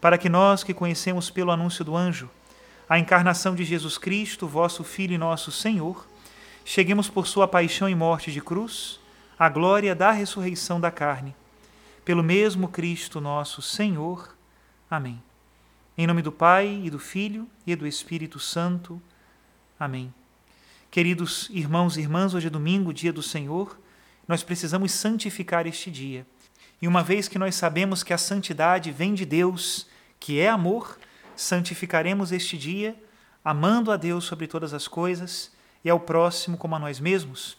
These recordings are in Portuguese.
para que nós que conhecemos pelo anúncio do anjo a encarnação de Jesus Cristo, vosso Filho e nosso Senhor, cheguemos por sua paixão e morte de cruz à glória da ressurreição da carne. Pelo mesmo Cristo nosso Senhor. Amém. Em nome do Pai e do Filho e do Espírito Santo. Amém. Queridos irmãos e irmãs, hoje é domingo, dia do Senhor, nós precisamos santificar este dia. E uma vez que nós sabemos que a santidade vem de Deus, que é amor, santificaremos este dia amando a Deus sobre todas as coisas e ao próximo como a nós mesmos.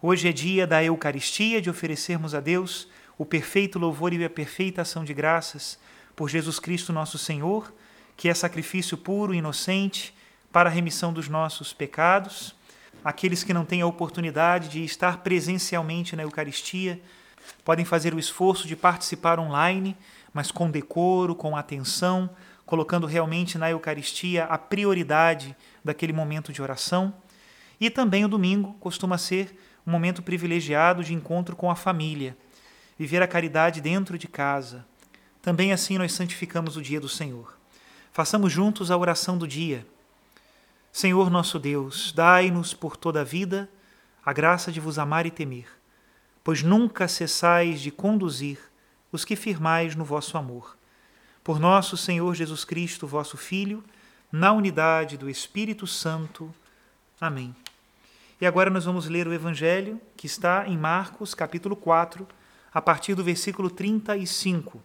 Hoje é dia da Eucaristia, de oferecermos a Deus o perfeito louvor e a perfeita ação de graças por Jesus Cristo nosso Senhor, que é sacrifício puro e inocente para a remissão dos nossos pecados. Aqueles que não têm a oportunidade de estar presencialmente na Eucaristia, podem fazer o esforço de participar online, mas com decoro, com atenção, colocando realmente na Eucaristia a prioridade daquele momento de oração. E também o domingo costuma ser um momento privilegiado de encontro com a família, viver a caridade dentro de casa. Também assim nós santificamos o dia do Senhor. Façamos juntos a oração do dia. Senhor nosso Deus, dai-nos por toda a vida a graça de vos amar e temer pois nunca cessais de conduzir os que firmais no vosso amor. Por nosso Senhor Jesus Cristo, vosso Filho, na unidade do Espírito Santo. Amém. E agora nós vamos ler o Evangelho que está em Marcos, capítulo 4, a partir do versículo 35.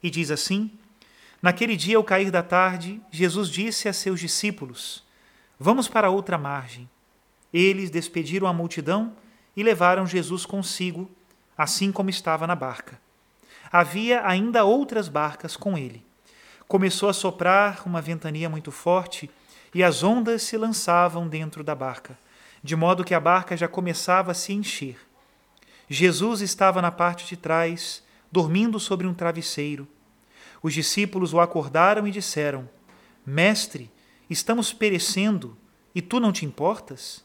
E diz assim: Naquele dia, ao cair da tarde, Jesus disse a seus discípulos: Vamos para outra margem. Eles despediram a multidão e levaram Jesus consigo, assim como estava na barca. Havia ainda outras barcas com ele. Começou a soprar uma ventania muito forte e as ondas se lançavam dentro da barca, de modo que a barca já começava a se encher. Jesus estava na parte de trás, dormindo sobre um travesseiro. Os discípulos o acordaram e disseram: Mestre, estamos perecendo e tu não te importas?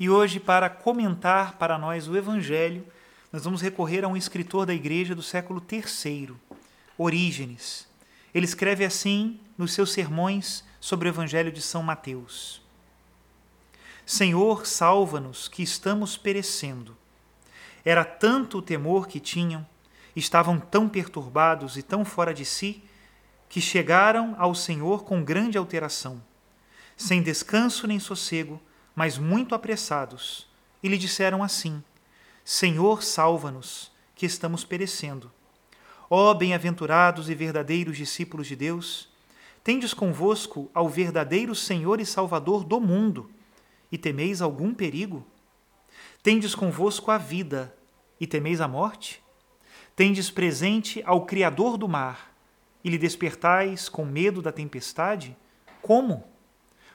E hoje, para comentar para nós o Evangelho, nós vamos recorrer a um escritor da igreja do século III, Orígenes. Ele escreve assim nos seus sermões sobre o Evangelho de São Mateus: Senhor, salva-nos, que estamos perecendo. Era tanto o temor que tinham, estavam tão perturbados e tão fora de si, que chegaram ao Senhor com grande alteração, sem descanso nem sossego mas muito apressados, e lhe disseram assim: Senhor, salva-nos, que estamos perecendo. Ó bem-aventurados e verdadeiros discípulos de Deus, Tendes convosco ao verdadeiro Senhor e Salvador do mundo, e temeis algum perigo? Tendes convosco a vida, e temeis a morte? Tendes presente ao Criador do mar, e lhe despertais com medo da tempestade? Como?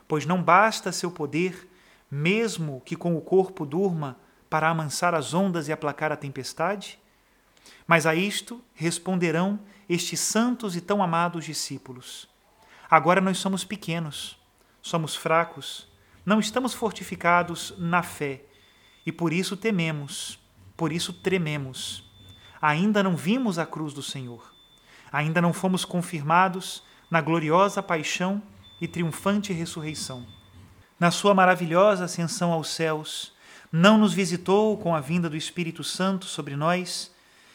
Pois não basta seu poder, mesmo que com o corpo durma, para amansar as ondas e aplacar a tempestade? Mas a isto responderão estes santos e tão amados discípulos Agora nós somos pequenos, somos fracos, não estamos fortificados na fé e por isso tememos, por isso trememos. Ainda não vimos a cruz do Senhor, ainda não fomos confirmados na gloriosa paixão e triunfante ressurreição. Na sua maravilhosa ascensão aos céus, não nos visitou com a vinda do Espírito Santo sobre nós,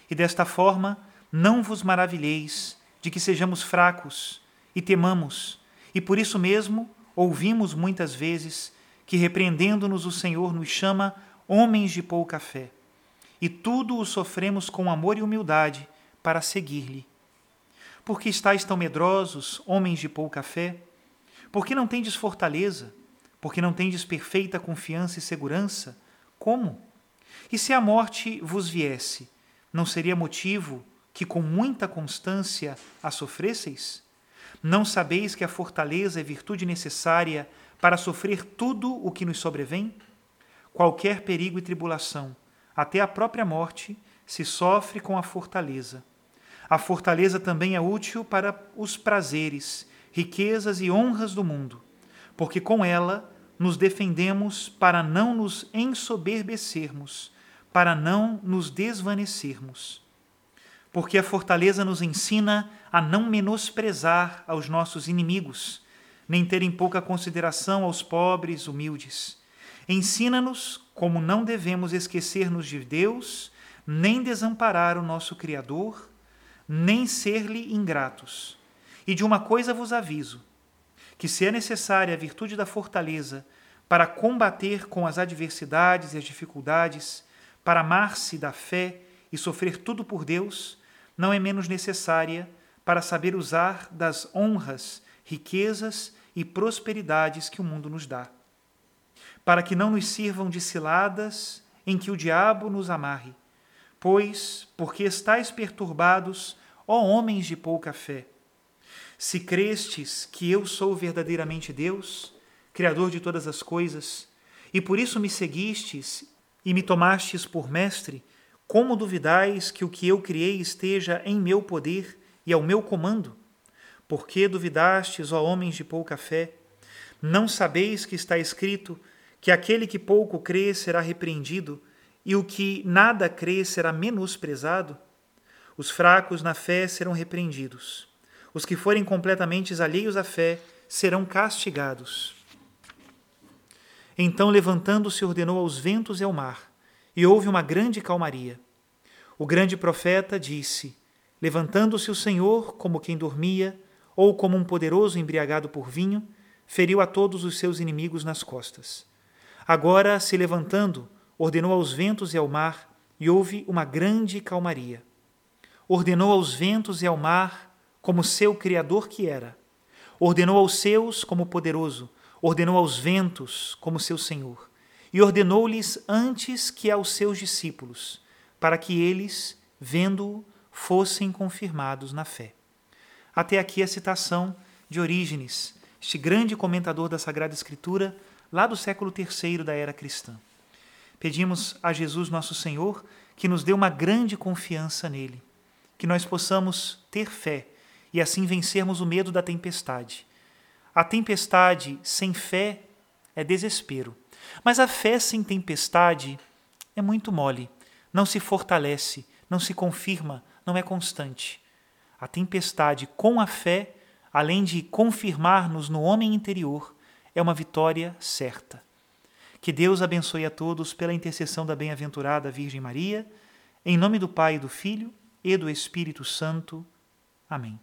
e desta forma não vos maravilheis de que sejamos fracos e temamos, e por isso mesmo ouvimos muitas vezes que, repreendendo-nos, o Senhor nos chama homens de pouca fé. E tudo o sofremos com amor e humildade para seguir-lhe. Por que estáis tão medrosos, homens de pouca fé? Por que não tendes fortaleza? Por que não tendes perfeita confiança e segurança? Como? E se a morte vos viesse, não seria motivo que com muita constância a sofresseis? Não sabeis que a fortaleza é virtude necessária para sofrer tudo o que nos sobrevém? Qualquer perigo e tribulação, até a própria morte, se sofre com a fortaleza. A fortaleza também é útil para os prazeres, riquezas e honras do mundo, porque com ela nos defendemos para não nos ensoberbecermos, para não nos desvanecermos porque a fortaleza nos ensina a não menosprezar aos nossos inimigos, nem ter em pouca consideração aos pobres, humildes. Ensina-nos como não devemos esquecer-nos de Deus, nem desamparar o nosso Criador, nem ser-lhe ingratos. E de uma coisa vos aviso: que se é necessária a virtude da fortaleza para combater com as adversidades e as dificuldades, para amar-se da fé e sofrer tudo por Deus, não é menos necessária para saber usar das honras, riquezas e prosperidades que o mundo nos dá. Para que não nos sirvam de ciladas em que o diabo nos amarre, pois, porque estáis perturbados, ó homens de pouca fé, se crestes que eu sou verdadeiramente Deus, Criador de todas as coisas, e por isso me seguistes e me tomastes por mestre, como duvidais que o que eu criei esteja em meu poder e ao meu comando? Por que duvidastes, ó homens de pouca fé? Não sabeis que está escrito que aquele que pouco crê será repreendido e o que nada crê será menosprezado? Os fracos na fé serão repreendidos. Os que forem completamente alheios à fé serão castigados. Então, levantando-se, ordenou aos ventos e ao mar e houve uma grande calmaria. O grande profeta disse: Levantando-se o Senhor, como quem dormia, ou como um poderoso embriagado por vinho, feriu a todos os seus inimigos nas costas. Agora, se levantando, ordenou aos ventos e ao mar, e houve uma grande calmaria. Ordenou aos ventos e ao mar, como seu Criador que era. Ordenou aos seus como poderoso, ordenou aos ventos como seu Senhor e ordenou-lhes antes que aos seus discípulos, para que eles, vendo-o, fossem confirmados na fé. Até aqui a citação de Orígenes, este grande comentador da Sagrada Escritura, lá do século III da era cristã. Pedimos a Jesus nosso Senhor que nos dê uma grande confiança nele, que nós possamos ter fé e assim vencermos o medo da tempestade. A tempestade sem fé é desespero. Mas a fé sem tempestade é muito mole, não se fortalece, não se confirma, não é constante. A tempestade com a fé, além de confirmar-nos no homem interior, é uma vitória certa. Que Deus abençoe a todos pela intercessão da bem-aventurada Virgem Maria, em nome do Pai, do Filho e do Espírito Santo. Amém.